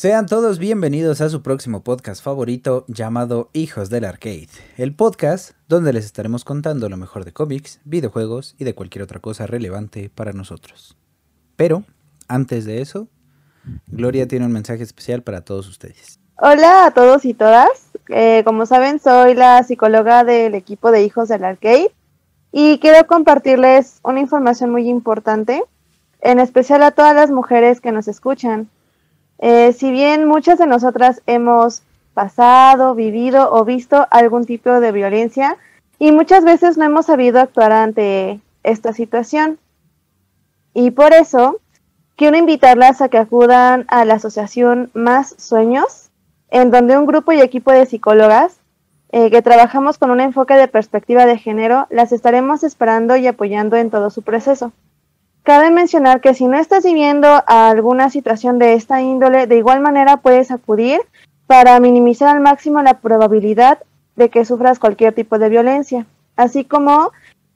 Sean todos bienvenidos a su próximo podcast favorito llamado Hijos del Arcade, el podcast donde les estaremos contando lo mejor de cómics, videojuegos y de cualquier otra cosa relevante para nosotros. Pero, antes de eso, Gloria tiene un mensaje especial para todos ustedes. Hola a todos y todas. Eh, como saben, soy la psicóloga del equipo de Hijos del Arcade y quiero compartirles una información muy importante, en especial a todas las mujeres que nos escuchan. Eh, si bien muchas de nosotras hemos pasado, vivido o visto algún tipo de violencia y muchas veces no hemos sabido actuar ante esta situación. Y por eso quiero invitarlas a que acudan a la asociación Más Sueños, en donde un grupo y equipo de psicólogas eh, que trabajamos con un enfoque de perspectiva de género, las estaremos esperando y apoyando en todo su proceso. Cabe mencionar que si no estás viviendo alguna situación de esta índole, de igual manera puedes acudir para minimizar al máximo la probabilidad de que sufras cualquier tipo de violencia. Así como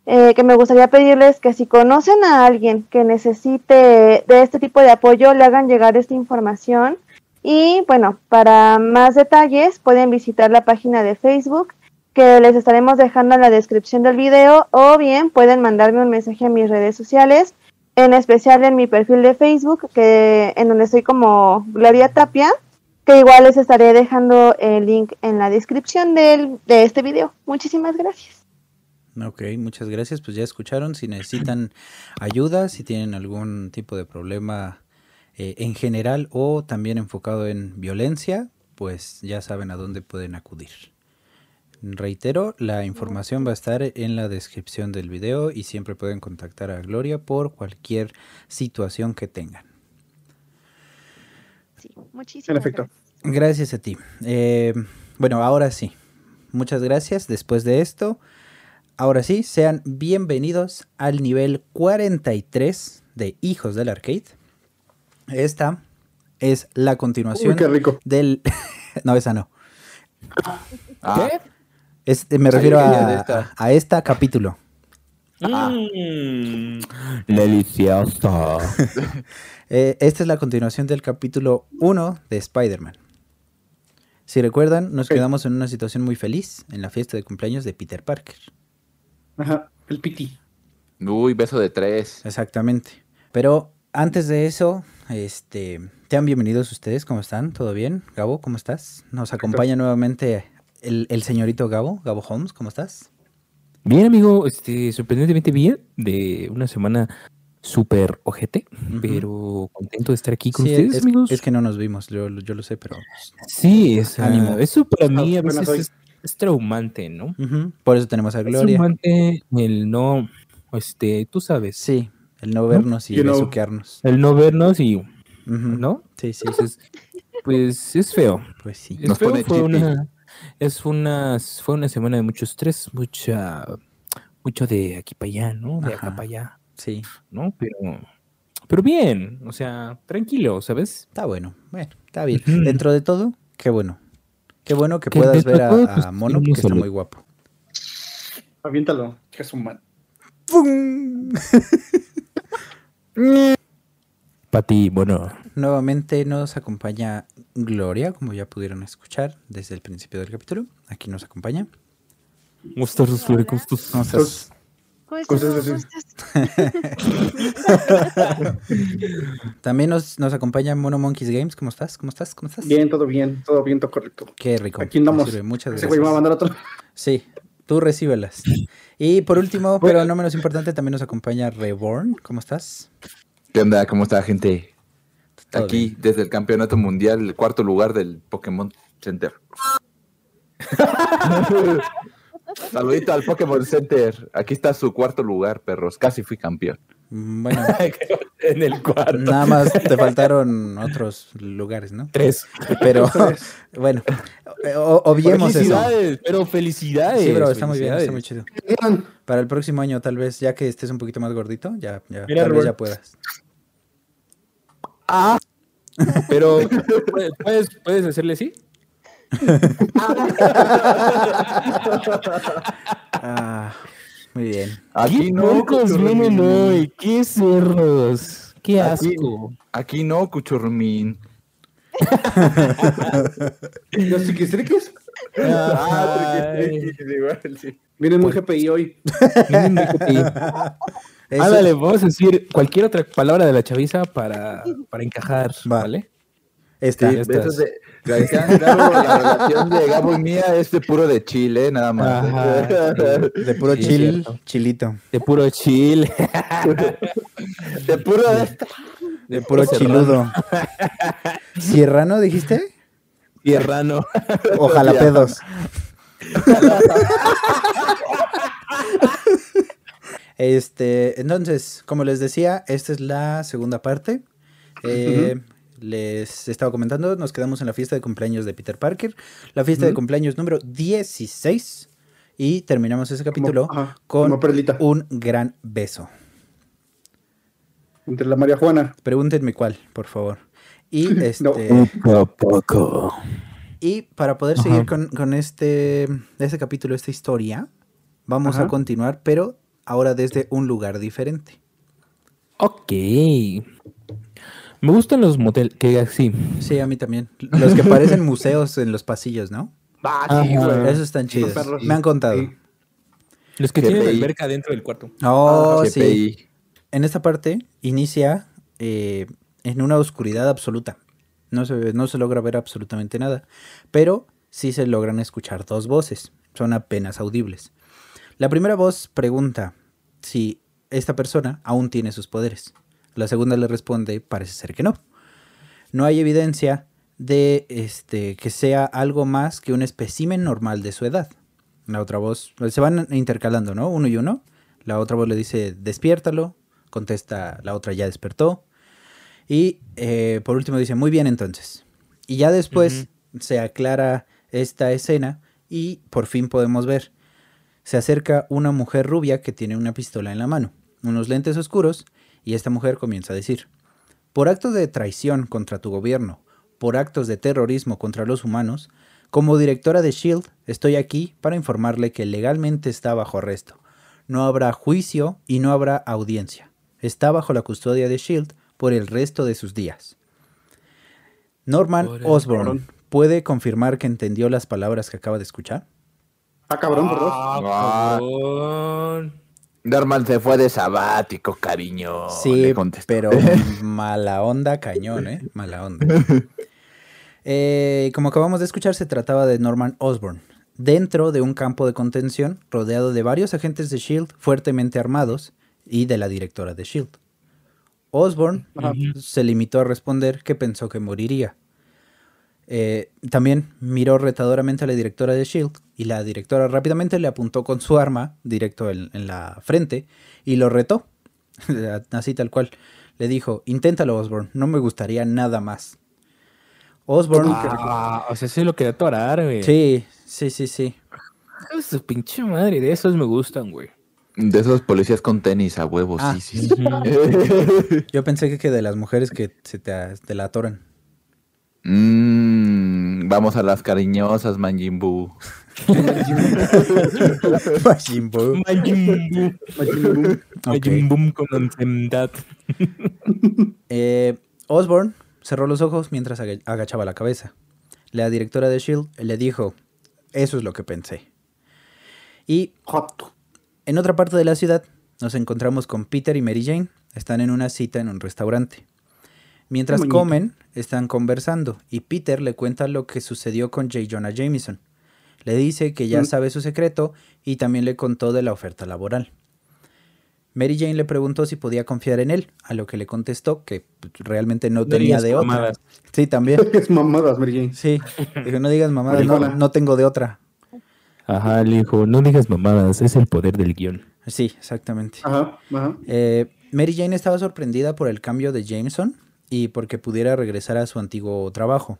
eh, que me gustaría pedirles que si conocen a alguien que necesite de este tipo de apoyo, le hagan llegar esta información. Y bueno, para más detalles pueden visitar la página de Facebook que les estaremos dejando en la descripción del video o bien pueden mandarme un mensaje a mis redes sociales en especial en mi perfil de Facebook, que en donde estoy como Gloria Tapia, que igual les estaré dejando el link en la descripción del, de este video. Muchísimas gracias. Ok, muchas gracias. Pues ya escucharon, si necesitan ayuda, si tienen algún tipo de problema eh, en general o también enfocado en violencia, pues ya saben a dónde pueden acudir. Reitero, la información va a estar en la descripción del video y siempre pueden contactar a Gloria por cualquier situación que tengan. Sí, muchísimas efecto. gracias. Gracias a ti. Eh, bueno, ahora sí. Muchas gracias. Después de esto, ahora sí, sean bienvenidos al nivel 43 de Hijos del Arcade. Esta es la continuación Uy, qué rico. del... no, esa no. Ah, Es- me refiero a, esta. a esta capítulo. mm, delicioso. Eh, esta es la continuación del capítulo 1 de Spider-Man. Si recuerdan, nos quedamos en una situación muy feliz en la fiesta de cumpleaños de Peter Parker. Ajá, el piti. Uy, beso de tres. Exactamente. Pero antes de eso, este, sean bienvenidos ustedes, ¿cómo están? ¿Todo bien? Gabo, ¿cómo estás? Nos acompaña nuevamente el, el señorito Gabo, Gabo Holmes, ¿cómo estás? Bien, amigo, este, sorprendentemente bien, de una semana súper ojete, pero contento de estar aquí con Sí, ustedes, es, amigos. es que no nos vimos, yo, yo lo sé, pero... Sí, es, ah, Ánimo. eso para mí a veces es, es traumante, ¿no? Por eso tenemos a Es Gloria. traumante el no, este, tú sabes, Sí, el no vernos y You know. besuquearnos. el no vernos y. ¿no? Sí, sí, Entonces, pues es feo. pues sí. Es Nos feo, pone fue una, es una, fue una semana de mucho estrés, mucha, mucho de aquí para allá, ¿no? De acá para allá. Sí, ¿no? Pero, pero bien, o sea, tranquilo, ¿sabes? está bueno. Bueno, está bien. Dentro de todo, qué bueno. Qué bueno que Que puedas ver a, todo, a pues, Mono, que está muy guapo. Aviéntalo, que es un man. Pati, bueno, Nuevamente nos acompaña Gloria, como ya pudieron escuchar desde el principio del capítulo. Aquí nos acompaña. ¿cómo estás, Flori? ¿Cómo estás? ¿Cómo estás? ¿Cómo estás? ¿Cómo estás? También nos, nos acompaña Mono Monkeys Games. ¿Cómo estás? ¿Cómo estás? ¿Cómo estás? Bien, todo bien, todo bien, todo correcto. Qué rico. Aquí andamos. Muchas Ese güey me va a gracias. mandar otro. Sí, tú recíbelas. Y por último, pero no menos importante, también nos acompaña Reborn. ¿Cómo estás? ¿Qué onda? ¿Cómo está, gente? Todo Aquí, bien. desde el campeonato mundial, el cuarto lugar del Pokémon Center. Saludito al Pokémon Center. Aquí está su cuarto lugar, perros. Casi fui campeón. Mm, Bueno, en el cuarto. nada más te faltaron otros lugares, ¿no? Tres. Pero bueno, o- obviemos eso. felicidades, pero felicidades. Sí, bro, está muy bien, está muy chido. Para el próximo año, tal vez, ya que estés un poquito más gordito, ya, ya Mira, tal vez ya puedas. Pero, ¿puedes, puedes, hacerle así? Ah, muy bien. Aquí ¿Qué no, puercos vienen hoy? ¿Qué cerros? ¡Qué Aquí- asco! Aquí no, Cuchurrumín. Los chiquistriquis Ah, Ay. triqui, triqui, igual, sí. vienen muy GPI hoy. Miren, dijo que- Eso- Ándale, vamos a decir cualquier otra palabra de la chaviza para, para encajar, Va. ¿vale? Esta. Sí, De Gabo, la relación de Gabo y mía es de puro de Chile, nada más. Ajá, De puro Sí, cierto. chilito. De puro chile. De puro de De puro Serrano. chiludo. ¿Sierrano dijiste? Tierrano. Ojalá pedos. Este, entonces, como les decía, esta es la segunda parte. Eh, Les estaba comentando, nos quedamos en la fiesta de cumpleaños de Peter Parker, la fiesta de cumpleaños número 16 y terminamos ese capítulo Como- ajá, con un gran beso. Entre la María Juana. Pregúntenme cuál, por favor. Y este No. Poco a poco. y para poder Ajá. seguir con, con este, este capítulo, esta historia, vamos a continuar, pero ahora desde un lugar diferente. Ok. Me gustan los moteles, que así. Sí, a mí también. Los que parecen museos en los pasillos, ¿no? Ah, sí, güey. Esos están chidos. Me han contado. Sí. Los que GPI. tienen alberca dentro del cuarto. Oh, Ajá, sí. En esta parte inicia eh, en una oscuridad absoluta. No se, no se logra ver absolutamente nada. Pero sí se logran escuchar dos voces. Son apenas audibles. La primera voz pregunta si esta persona aún tiene sus poderes. La segunda le responde, parece ser que no. No hay evidencia de este, que sea algo más que un espécimen normal de su edad. La otra voz, se van intercalando, ¿no? Uno y uno. La otra voz le dice, despiértalo. Contesta, la otra ya despertó. Y eh, por último dice, muy bien entonces. Y ya después se aclara esta escena y por fin podemos ver. Se acerca una mujer rubia que tiene una pistola en la mano, unos lentes oscuros, y esta mujer comienza a decir, por actos de traición contra tu gobierno, por actos de terrorismo contra los humanos, como directora de Shield, estoy aquí para informarle que legalmente está bajo arresto. No habrá juicio y no habrá audiencia. Está bajo la custodia de Shield por el resto de sus días. Norman. Osborn, ¿puede confirmar que entendió las palabras que acaba de escuchar? Ah, cabrón, por dos. Ah, cabrón. Norman se fue de sabático, cariño. Sí, pero mala onda cañón, ¿eh? Mala onda. Eh, como acabamos de escuchar, se trataba de Norman Osborn, dentro de un campo de contención rodeado de varios agentes de SHIELD fuertemente armados y de la directora de SHIELD. Osborn Ajá. se limitó a responder que pensó que moriría. Eh, también miró retadoramente a la directora de SHIELD y la directora rápidamente le apuntó con su arma directo en, en la frente y lo retó. Así tal cual. Le dijo, inténtalo Osborn, no me gustaría nada más. Osborn... Ah, o sea, sí lo quería atorar, güey. Sí, sí, sí, sí. Su pinche madre, de esos me gustan, güey. De esos policías con tenis a huevos, Ah. sí, sí. Yo pensé que, que de las mujeres que se te, te la atoran. Mm, vamos a las cariñosas, Manjimbu. Ok. Majin Buu con ansiedad. Eh, Osborn cerró los ojos mientras aga- agachaba la cabeza. La directora de Shield le dijo, eso es lo que pensé. Y en otra parte de la ciudad nos encontramos con Peter y Mary Jane. Están en una cita en un restaurante. Mientras bonito. comen, están conversando y Peter le cuenta lo que sucedió con J. Jonah Jameson. Le dice que ya Mm. sabe su secreto y también le contó de la oferta laboral. Mary Jane le preguntó si podía confiar en él, a lo que le contestó que pues, realmente no, tenía de otra. mamadas. Sí, también. Es mamadas, Mary Jane. Sí. Dijo, no digas mamadas, no tengo de otra. Ajá, le dijo, no digas mamadas, es el poder del guion. Sí, exactamente. Ajá, ajá. Eh, Mary Jane estaba sorprendida por el cambio de Jameson y porque pudiera regresar a su antiguo trabajo.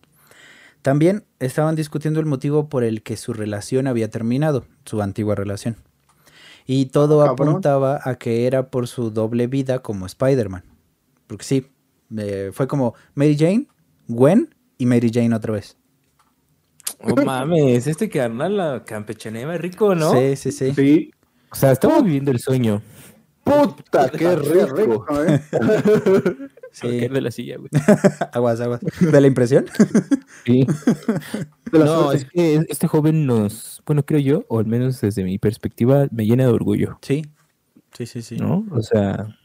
También estaban discutiendo el motivo por el que su relación había terminado, su antigua relación. Y todo Ah, cabrón. apuntaba a que era por su doble vida como Spider-Man. Porque sí, eh, fue como Mary Jane, Gwen y Mary Jane otra vez. Oh mames, este carnal, la campechaneva es rico, ¿no? Sí, sí, sí. Sí. O sea, estamos viviendo el sueño. ¡Puta, qué rico! ¿eh? Se va a Sí. caer de la silla, güey. aguas, aguas. ¿De la impresión? Sí. No, suerte. es que este joven nos, bueno, creo yo, o al menos desde mi perspectiva, me llena de orgullo, Sí. Sí, sí, sí. ¿no? O sea,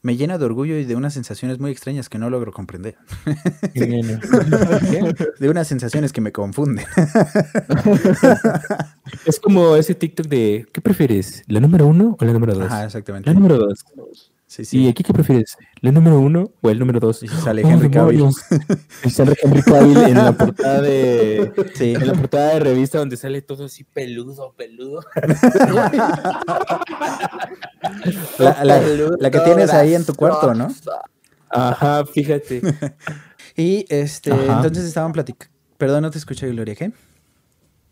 Me llena de orgullo y de unas sensaciones muy extrañas que no logro comprender. De unas sensaciones que me confunden. es como ese TikTok de, ¿qué prefieres? ¿La número uno o la número dos? Ajá, exactamente. La número dos. Sí, ¿Y sí. aquí qué prefieres? ¿La número uno o el número dos? Y sale Oh, Henry Cavill. demonios. Y sale Henry Cavill en la portada de, Sí. en la portada de revista donde sale todo así peludo, peludo. La, la- la que tienes ahí en tu cuarto, ¿no? Ajá, fíjate. Y este, Ajá. entonces estaban platicando. Perdón, no te escuché, Gloria, ¿qué?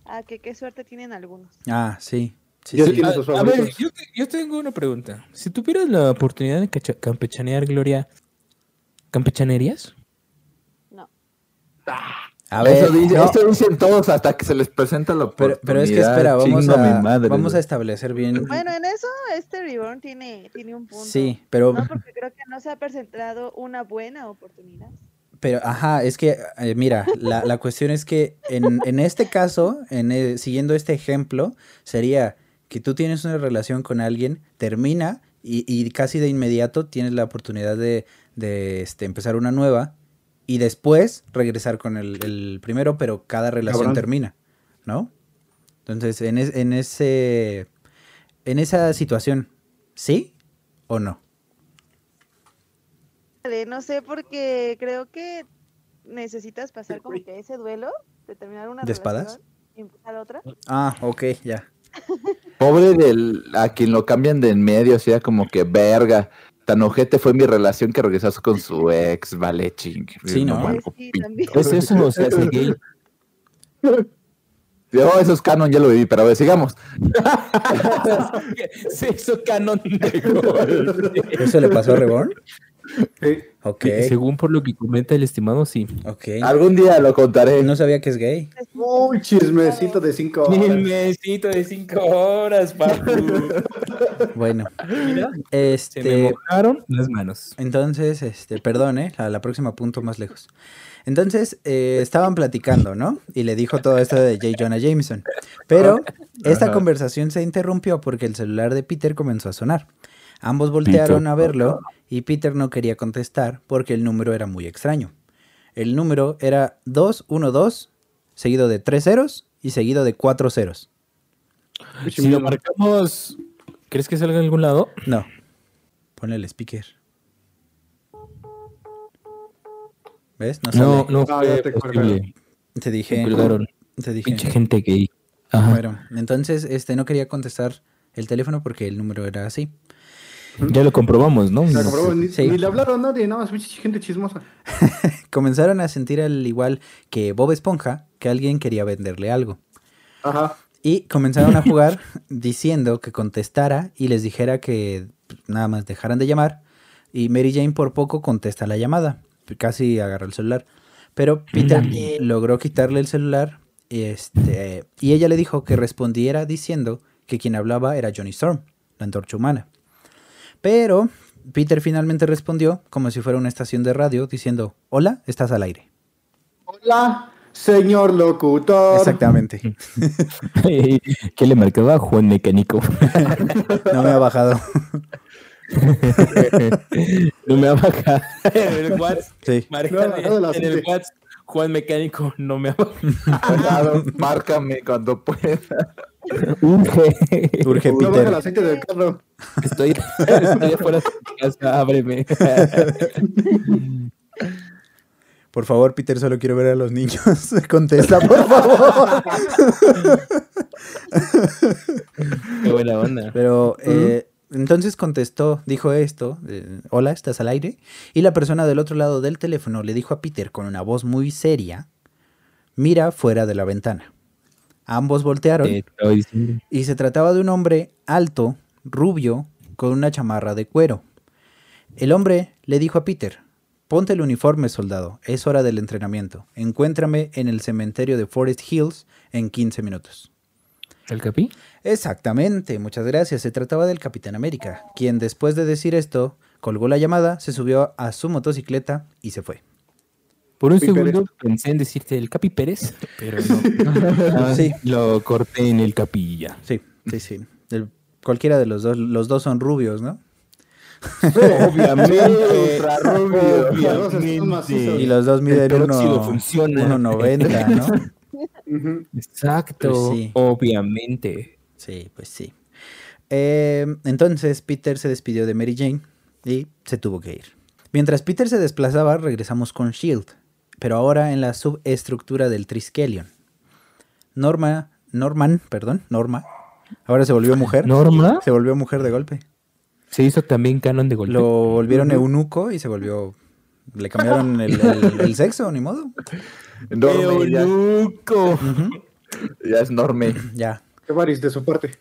Ah, que qué suerte tienen algunos. Ah, sí. Sí, Yo sí. A, ver, yo, te- yo tengo una pregunta. Si tuvieras la oportunidad de campechanear, Gloria, ¿campechanerías? No. A ver, eso, dice- no, eso dicen todos hasta que se les presenta la pero, oportunidad. pero es que espera, vamos Chingo a, mi madre, vamos a establecer bien. Bueno, en eso este Reborn tiene, tiene un punto. Sí, pero, No, porque creo que no se ha presentado una buena oportunidad. pero, ajá, es que, eh, mira, la, la cuestión es que en, en este caso, en siguiendo este ejemplo, sería que tú tienes una relación con alguien, termina y, y casi de inmediato tienes la oportunidad de, de, este, empezar una nueva y después regresar con el, el primero, pero cada relación Cabrón. termina, ¿no? Entonces, en, es- en ese, en esa situación, ¿sí o no? Vale, No sé, porque creo que necesitas pasar como que ese duelo de terminar una ¿De espadas? y empezar otra. Ah, ok, ya. Pobre del a quien lo cambian de en medio, o sea, como que verga. Tan ojete fue mi relación que regresó con su ex, vale, ching. Sí, ¿no? Pues sí. ¿Es eso o sea, es gay? Oh, eso es canon, ya lo viví, pero a ver, sigamos. Se hizo canon de gol. ¿Eso le pasó a Reborn? Sí. Ok, Según por lo que comenta el estimado, sí. ok. Algún día lo contaré. No sabía que es gay. Uy, chismecito de cinco horas. mesito de cinco horas, papu. Bueno, Mira, se me este, mojaron las manos. entonces, este, perdón, ¿eh? A la próxima punto más lejos. Entonces, eh, estaban platicando, ¿no? Y le dijo todo esto de J. Jonah Jameson. Pero esta Ajá. conversación se interrumpió porque el celular de Peter comenzó a sonar. Ambos voltearon Peter. a verlo y Peter no quería contestar porque el número era muy extraño. El número era 212, seguido de tres ceros y seguido de cuatro ceros. Si lo marcamos, ¿crees que salga en algún lado? No. Ponle el speaker. ¿Ves? No, No, sale. no Ah, fue te posible. Te dije. Te dije. Pinche gente gay. Ajá. Bueno, entonces este no quería contestar el teléfono porque el número era así. Ya lo comprobamos, ¿no? O sea, comprobó, ni, Sí. ni le hablaron a nadie, nada más gente chismosa. Comenzaron a sentir al igual que Bob Esponja que alguien quería venderle algo. Ajá. Y comenzaron a jugar diciendo que contestara y les dijera que nada más dejaran de llamar. Y Mary Jane por poco contesta la llamada. Casi agarra el celular. Pero Peter logró quitarle el celular. Este, y ella le dijo que respondiera diciendo que quien hablaba era Johnny Storm, la antorcha humana. Pero Peter finalmente respondió como si fuera una estación de radio diciendo, hola, estás al aire. Hola, señor locutor. Exactamente. ¿Qué le marcaba? Juan Mecánico. No me ha bajado. no me ha bajado. En el WhatsApp. Sí. No, en el. WhatsApp. Juan Mecánico no me ha bajado. Márcame cuando pueda. Urge. Urge No baja el Peter. aceite del carro. Estoy, estoy afuera de mi casa, ábreme. Por favor, Peter, solo quiero ver a los niños. Contesta, por favor. Qué buena onda. Pero eh, entonces contestó, dijo esto, eh, hola, ¿estás al aire? Y la persona del otro lado del teléfono le dijo a Peter con una voz muy seria, mira fuera de la ventana. Ambos voltearon y se trataba de un hombre alto, rubio, con una chamarra de cuero. El hombre le dijo a Peter, ponte el uniforme, soldado, es hora del entrenamiento. Encuéntrame en el cementerio de Forest Hills en 15 minutos. ¿El capi? Exactamente, muchas gracias. Se trataba del Capitán América, quien después de decir esto colgó la llamada, se subió a su motocicleta y se fue. Por un Capi segundo Pérez. pensé en decirte el Capi Pérez, pero no. Ah, Sí. Lo corté en el Capilla. Sí, sí, sí. El- cualquiera de los dos, los dos son rubios, ¿no? Obviamente. Ultra rubio. Y los dos miden El peróxido uno- funciona. 1.90, ¿no? Ujú. Exacto. Pues sí. Obviamente. Sí, pues sí. Eh, entonces Peter se despidió de Mary Jane y se tuvo que ir. Mientras Peter se desplazaba, regresamos con Shield, pero ahora en la subestructura del Triskelion. Norma, Norman, perdón, Norma, ahora se volvió mujer. ¿Norma? Se volvió mujer de golpe. Se hizo también canon de golpe. Lo volvieron eunuco y se volvió. Le cambiaron el, el- el sexo, ni modo. Ya, Eunuco. Ya es enorme. Ya. Qué varis de su parte.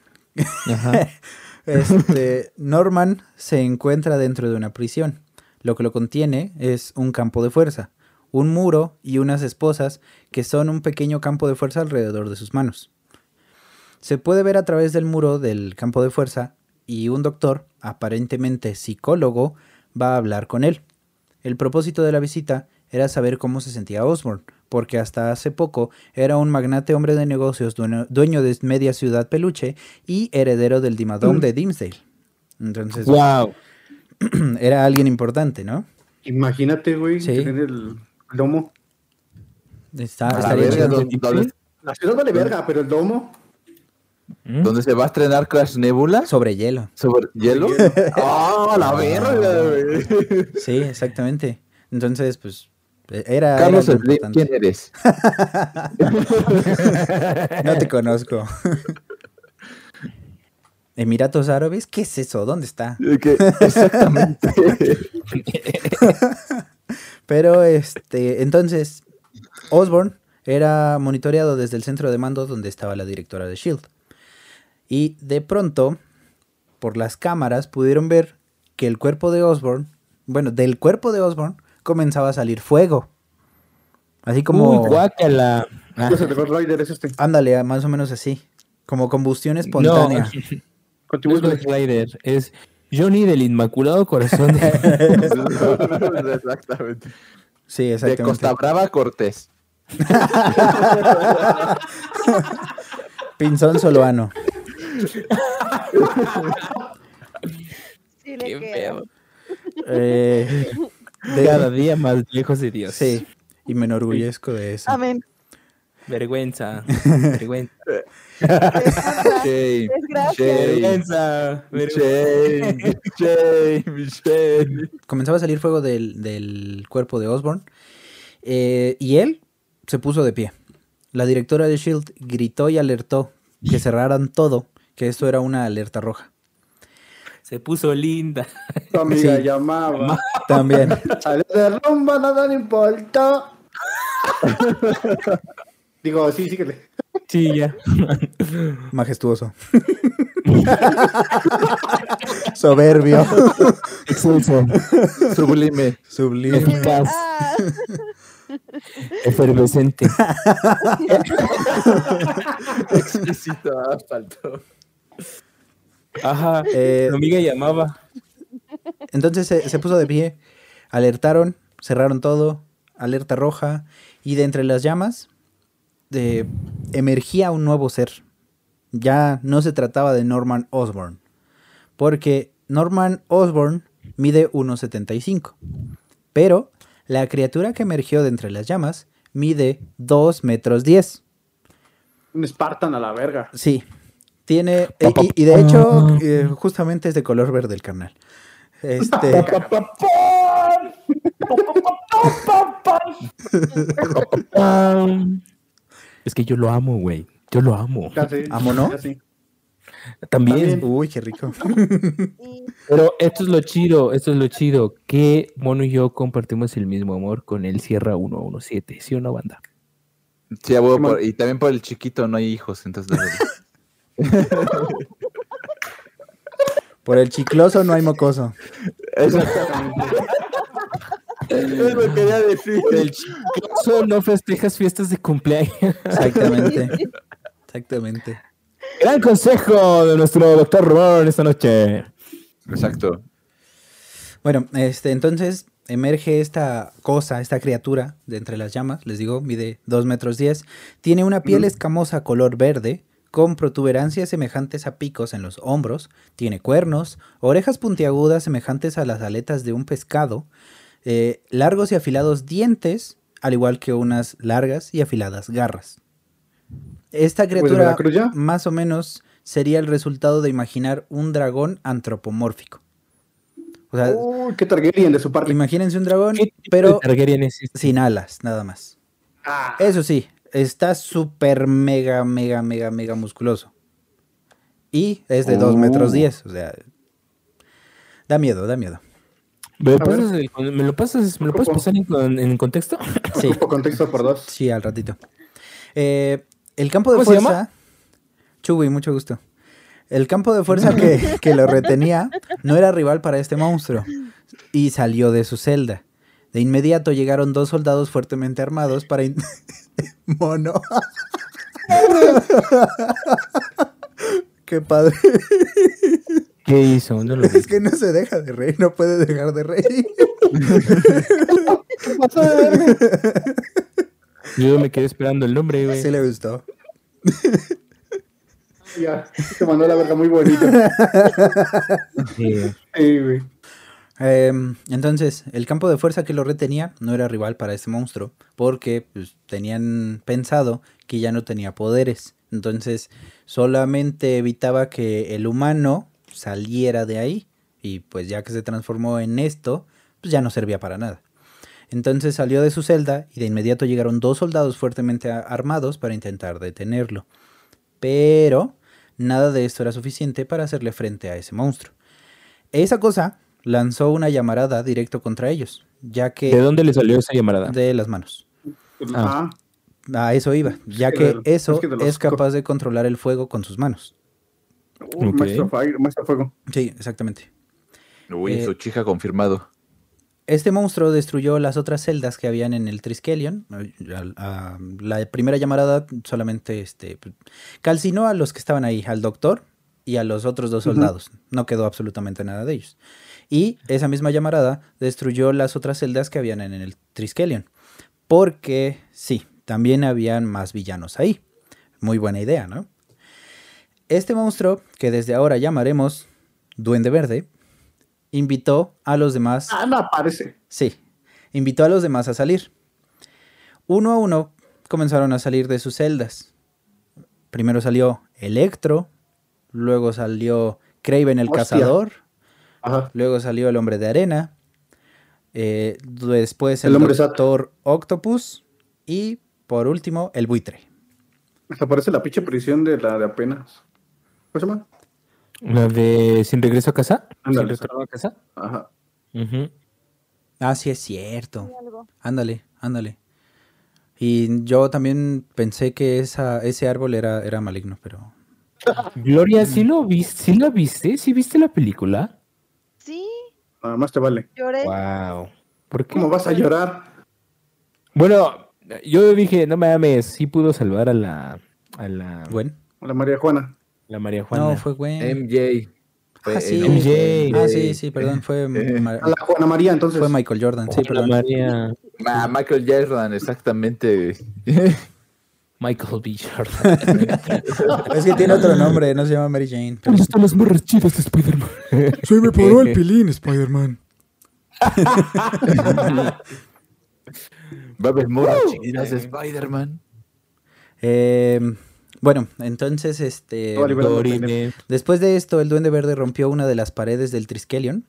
Ajá. Este, Norman se encuentra dentro de una prisión. Lo que lo contiene es un campo de fuerza, un muro y unas esposas que son un pequeño campo de fuerza alrededor de sus manos. Se puede ver a través del muro del campo de fuerza y un doctor, aparentemente psicólogo, va a hablar con él. El propósito de la visita era saber cómo se sentía Osborn, porque hasta hace poco era un magnate hombre de negocios dueño, de media ciudad peluche y heredero del Dimadome de Dimsdale. Entonces, Wow. era alguien importante, ¿no? Imagínate, güey, Sí. tener el domo. Está, la verga. ¿dónde, dónde- La ciudad vale verga, pero el domo. ¿Mm? dónde se va a estrenar Crash Nebula? Sobre hielo. ¿Sobre hielo? ¡Ah, la verga, güey! Sí, exactamente. Entonces, pues, era... Carlos era Slim. ¿quién eres? No te conozco. Emiratos Árabes, ¿qué es eso? ¿Dónde está? ¿Qué? Exactamente. Pero este, entonces, Osborn era monitoreado desde el centro de mando donde estaba la directora de Shield. Y de pronto, por las cámaras, pudieron ver que el cuerpo de Osborn, bueno, del cuerpo de Osborn comenzaba a salir fuego. Así como, Uy, guácala. Ah, Pues es este. ándale, más o menos así, como combustión espontánea. No, no Continúa. es Ghost Rider, es Johnny del Inmaculado Corazón de... Exactamente. Sí, De exactamente. Costa Brava Cortés. Pinzón Soloano. Sí, le Qué feo. Eh, de- Cada día más lejos de Dios. Sí, y me enorgullezco de eso. Amén. Vergüenza. Vergüenza. Shame, shame, shame, shame. Comenzaba a salir fuego del, del cuerpo de Osborn eh, y él se puso de pie. La directora de Shield gritó y alertó que cerraran todo, que esto era una alerta roja. Se puso linda. Tu amiga Sí. llamaba. También. Salió de rumba, nada le importó. Digo, sí, síguele. Sí, ya. Majestuoso. Soberbio. Excelso. Sublime. Sublime. Eficaz. Ah, Efervescente. Exquisito asfalto. Ajá. Eh, Mi amiga llamaba. Entonces se, se puso de pie, alertaron, cerraron todo, alerta roja, y de entre las llamas de- emergía un nuevo ser. Ya no se trataba de Norman Osborn, porque Norman Osborn mide 1,75, pero la criatura que emergió de entre las llamas mide 2 metros 10. Un Spartan a la verga. Sí, tiene, y, y- y de hecho, eh, justamente es de color verde el carnal. Este, Pam. Es que yo lo amo, güey. Yo lo amo. Casi. ¿Amo, no? Casi. También. También. uy, qué rico. Pero esto es lo chido, esto es lo chido. Que Mono y yo compartimos el mismo amor con el Sierra 117, ¿sí o no, banda? Sí, a huevo, por- y también por el chiquito no hay hijos, entonces. Por el chicloso no hay mocoso. Exactamente. Es lo que quería decir. El chicoso no festejas fiestas de cumpleaños. Exactamente. Exactamente. Gran consejo de nuestro doctor Ron esta noche. Exacto. Bueno, este, entonces emerge esta cosa, esta criatura de entre las llamas, les digo, mide 2 metros 10, tiene una piel Ujú. escamosa color verde, con protuberancias semejantes a picos en los hombros, tiene cuernos, orejas puntiagudas semejantes a las aletas de un pescado, eh, largos y afilados dientes, al igual que unas largas y afiladas garras. Esta Pues criatura más o menos sería el resultado de imaginar un dragón antropomórfico. O sea, Uy, qué Targaryen de su parte. imagínense un dragón, ¿Qué tipo pero este? sin alas, nada más. Ah, Eso sí, está súper mega, mega, mega, mega musculoso. Y es de 2 Oh. metros 10, o sea, da miedo, da miedo. ¿Me lo pasas, el- ¿me lo pasas, me lo puedes pasar en, en contexto? Sí, ocupo contexto por dos. sí, al ratito. Eh, el campo de ¿Cómo se fuerza... Chuy, mucho gusto. El campo de fuerza que, que lo retenía no era rival para este monstruo y salió de su celda. De inmediato llegaron dos soldados fuertemente armados para... in- Mono. Qué padre. ¿Qué hizo? No lo vi. Es que no se deja de reír, no puede dejar de reír. ¿Qué pasó de? Yo me quedé esperando el nombre, güey. Sí le gustó. Ya, te mandó la verga muy bonito. Sí. Sí, güey. Em, entonces, el campo de fuerza que lo retenía no era rival para este monstruo, porque pues, tenían pensado que ya no tenía poderes. Entonces, solamente evitaba que el humano saliera de ahí, y pues ya que se transformó en esto, pues ya no servía para nada. Entonces salió de su celda y de inmediato llegaron dos soldados fuertemente armados para intentar detenerlo. Pero nada de esto era suficiente para hacerle frente a ese monstruo. Esa cosa lanzó una llamarada directo contra ellos, ya ¿De que dónde le salió esa llamarada? de las manos. Ah, A eso iba, ya que eso de es capaz de controlar el fuego con sus manos. Uh, maestro, fire, maestro fuego. Sí, exactamente. Uy, Eh, su chica confirmado. Este monstruo destruyó las otras celdas que habían en el Triskelion. A- La primera llamarada solamente este, calcinó a los que estaban ahí, al doctor y a los otros dos soldados. No quedó absolutamente nada de ellos. Y esa misma llamarada destruyó las otras celdas que habían en el Triskelion. Porque sí, también habían más villanos ahí. Muy buena idea, ¿no? Este monstruo, que desde ahora llamaremos Duende Verde, invitó a los demás Ah, no aparece. Sí, invitó a los demás a salir. Uno a uno comenzaron a salir de sus celdas. Primero salió Electro, luego salió Craven el Hostia. Cazador, Ajá. luego salió el Hombre de Arena, eh, después el, El Hombre Sato. Octopus y por último el Buitre. Hasta aparece la pinche prisión de la de apenas. ¿Cómo se llama? ¿La de Sin Regreso a Casa? ¿Sin Retorno a Casa? Ajá. Ujú. Ah, sí es cierto. Ándale, ándale. Y yo también pensé que esa, ese árbol era, era maligno, pero... Gloria, ¿sí lo viste? ¿Sí la viste? ¿Sí viste la película? Sí, Nada más te vale. lloré. Wow. ¿Por qué? ¿Cómo vas a llorar? Bueno, yo dije, no mames, sí pudo salvar a la a la, Bueno. La María Juana. La María Juana. No, fue Gwen. MJ. Fue Ah, sí. MJ. Ah, sí, sí, perdón, fue, A la Juana María, entonces. fue Michael Jordan, sí, la perdón. María Ah, Michael Jordan, exactamente. Michael B. Jordan. Es que tiene otro nombre, no se llama Mary Jane. pero- ¿Dónde están las morras chidas de Spider-Man? Se me paró el pilín, Spider-Man. Va a haber morras chidas de Spider-Man. Eh, bueno, entonces, este... Dorime. Después de esto, el Duende Verde rompió una de las paredes del Triskelion.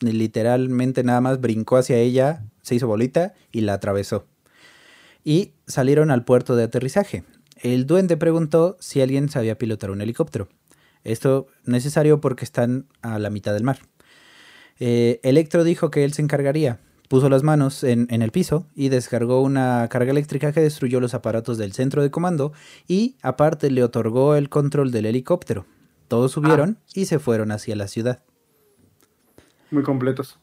y Literalmente nada más brincó hacia ella, se hizo bolita y la atravesó. Y salieron al puerto de aterrizaje. El duende preguntó si alguien sabía pilotar un helicóptero. Esto necesario porque están a la mitad del mar. Eh, Electro dijo que él se encargaría. Puso las manos en, en el piso y descargó una carga eléctrica que destruyó los aparatos del centro de comando y aparte le otorgó el control del helicóptero. Todos subieron y se fueron hacia la ciudad. Muy completos.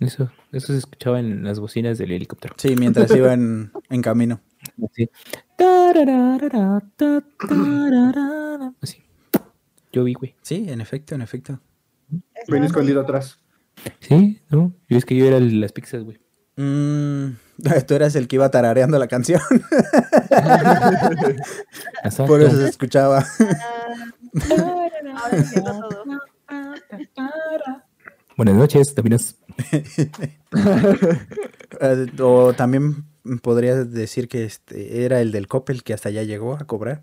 Eso, eso se escuchaba en las bocinas del helicóptero. Sí, mientras iban en camino. Así. Así. Yo vi, güey. Sí, en efecto, en efecto. Ven escondido atrás. Sí, ¿no? Yo es que yo era el de las pizzas, güey. Mm, tú eras el que iba tarareando la canción, por eso se escuchaba. Buenas noches, también es... Eh, o también podrías decir que este era el del Coppel que hasta allá llegó a cobrar.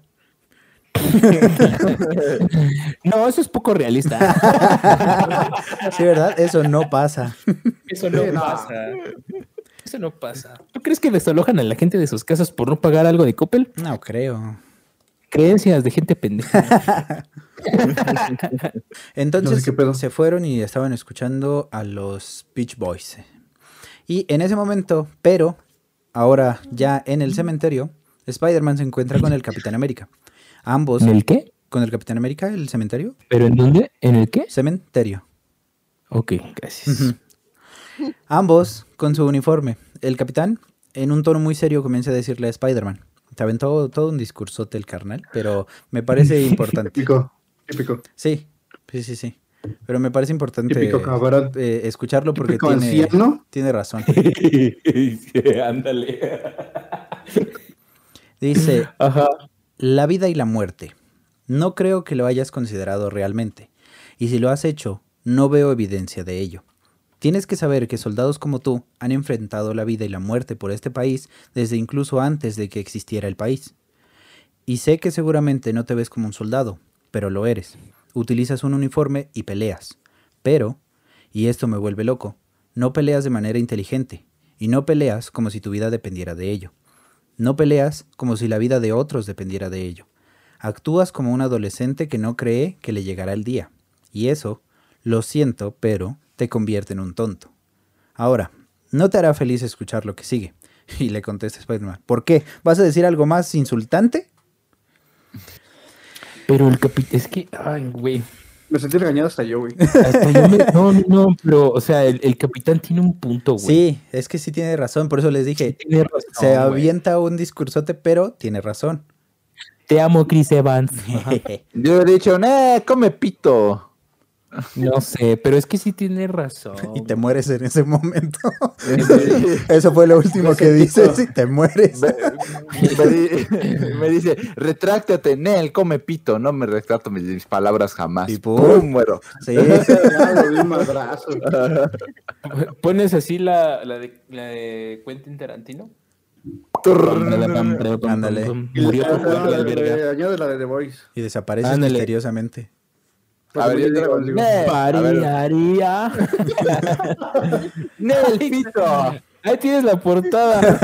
No, eso es poco realista. Sí, ¿verdad? Eso no pasa. Eso no pasa. Eso no pasa. ¿Tú crees que desalojan a la gente de sus casas por no pagar algo de Coppel? No creo. Creencias de gente pendeja. Entonces No sé qué pedo. se fueron y estaban escuchando a los Beach Boys. Y en ese momento, pero ahora ya en el cementerio, Spider-Man se encuentra con el Capitán América. Ambos, ¿En el qué? con el Capitán América, el cementerio. ¿Pero en dónde? ¿En el qué? Cementerio. Ok, gracias. Ambos con su uniforme. El capitán, en un tono muy serio, comienza a decirle a Spider-Man. Te aventó todo un discursote el carnal, pero me parece importante. Típico. Típico. Sí, sí, sí, sí. Pero me parece importante Típico eh, escucharlo porque Típico tiene, anciano. tiene razón. Ándale. Dice, Ajá. La vida y la muerte. No creo que lo hayas considerado realmente. Y si lo has hecho, no veo evidencia de ello. Tienes que saber que soldados como tú han enfrentado la vida y la muerte por este país desde incluso antes de que existiera el país. Y sé que seguramente no te ves como un soldado, pero lo eres. Utilizas un uniforme y peleas. Pero, y esto me vuelve loco, no peleas de manera inteligente, y no peleas como si tu vida dependiera de ello. No peleas como si la vida de otros dependiera de ello. Actúas como un adolescente que no cree que le llegará el día. Y eso, lo siento, pero te convierte en un tonto. Ahora, no te hará feliz escuchar lo que sigue. Y le contesta Spider-Man, ¿por qué? ¿Vas a decir algo más insultante? Pero el capitán, es que, ay, güey. Me sentí regañado hasta yo, güey. Hasta yo me- No, no, no, pero, o sea, el, el capitán tiene un punto, güey. Sí, es que sí tiene razón, por eso les dije, Tiene razón, se güey. avienta un discursote, pero tiene razón. Te amo, Chris Evans. Yo he dicho, eh, come pito. No sé, pero es que sí tiene razón. y te mueres en ese momento. Eso fue lo último que dices y te mueres. me, me di- me dice, retráctate, Nel, come pito. No me retracto mis, mis palabras jamás. Y pum. pum, muero. Sí. ¿Pones así la, la, de, la de Quentin Tarantino? Ándale. Murió por la de- verga. Añade la de The Voice. Y desapareces Ándale. misteriosamente. A ver, yo digo, Digo, Nel, a ver, Pariaría. Nel, pito. Ahí tienes la portada.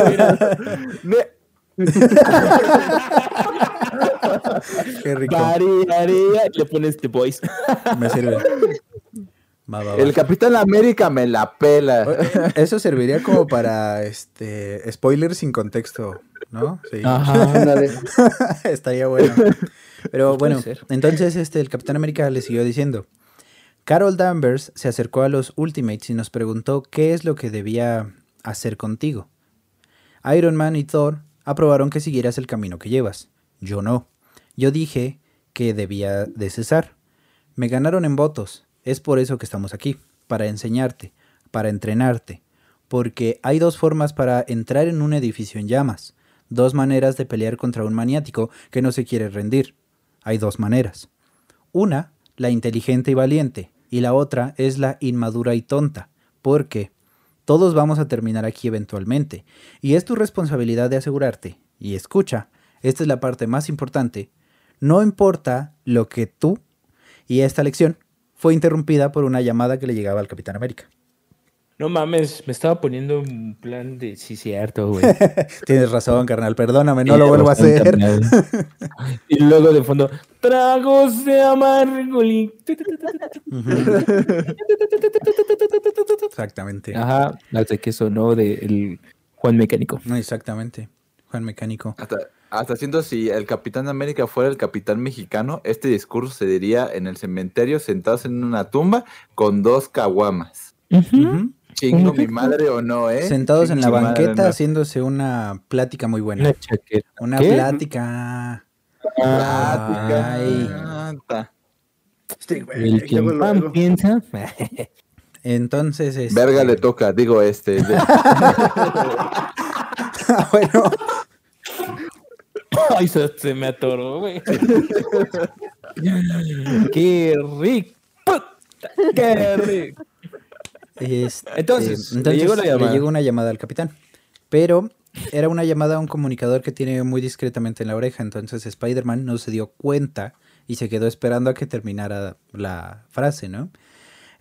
Qué rico. Pariaría. Le pones The Voice. Me sirve. Va, va, va. El Capitán América me la pela. Eso serviría como para este spoiler sin contexto, ¿no? Sí. Ajá. Ándale. Estaría bueno. Pero Puede bueno, entonces este, el Capitán América le siguió diciendo. Carol Danvers se acercó a los Ultimates y nos preguntó qué es lo que debía hacer contigo. Iron Man y Thor aprobaron que siguieras el camino que llevas. Yo no. Yo dije que debía de cesar. Me ganaron en votos. Es por eso que estamos aquí. Para enseñarte. Para entrenarte. Porque hay dos formas para entrar en un edificio en llamas. Dos maneras de pelear contra un maniático que no se quiere rendir. Hay dos maneras. Una, la inteligente y valiente, y la otra es la inmadura y tonta, porque todos vamos a terminar aquí eventualmente, y es tu responsabilidad de asegurarte, y escucha, esta es la parte más importante, no importa lo que tú, y esta lección fue interrumpida por una llamada que le llegaba al Capitán América. No mames, me estaba poniendo un plan de sí, cierto, güey. Tienes razón, carnal, perdóname, no lo vuelvo a hacer. Y luego de fondo, tragos de amargoli. Exactamente. Ajá, hasta que sonó de el Juan Mecánico. No, exactamente. Juan Mecánico. Hasta, hasta siento si el Capitán América fuera el Capitán Mexicano, este discurso se diría en el cementerio sentados en una tumba con dos caguamas. Ujú. Chingo mi madre o no, ¿eh? Sentados en la Chingo mi madre, banqueta no. haciéndose una plática muy buena. Una chaqueta. Una ¿Qué? plática. Plática. Ay. Anta. Sí, güey, El qué que en pan piensa. Entonces, este- Verga le toca, digo, este. de- bueno, Ay, se, se me atoró, güey. Qué rico. Qué rico. Este, Entonces, le llegó la llamada. llegó una llamada al capitán. Pero era una llamada a un comunicador que tiene muy discretamente en la oreja. Entonces Spider-Man no se dio cuenta y se quedó esperando a que terminara la frase, ¿no?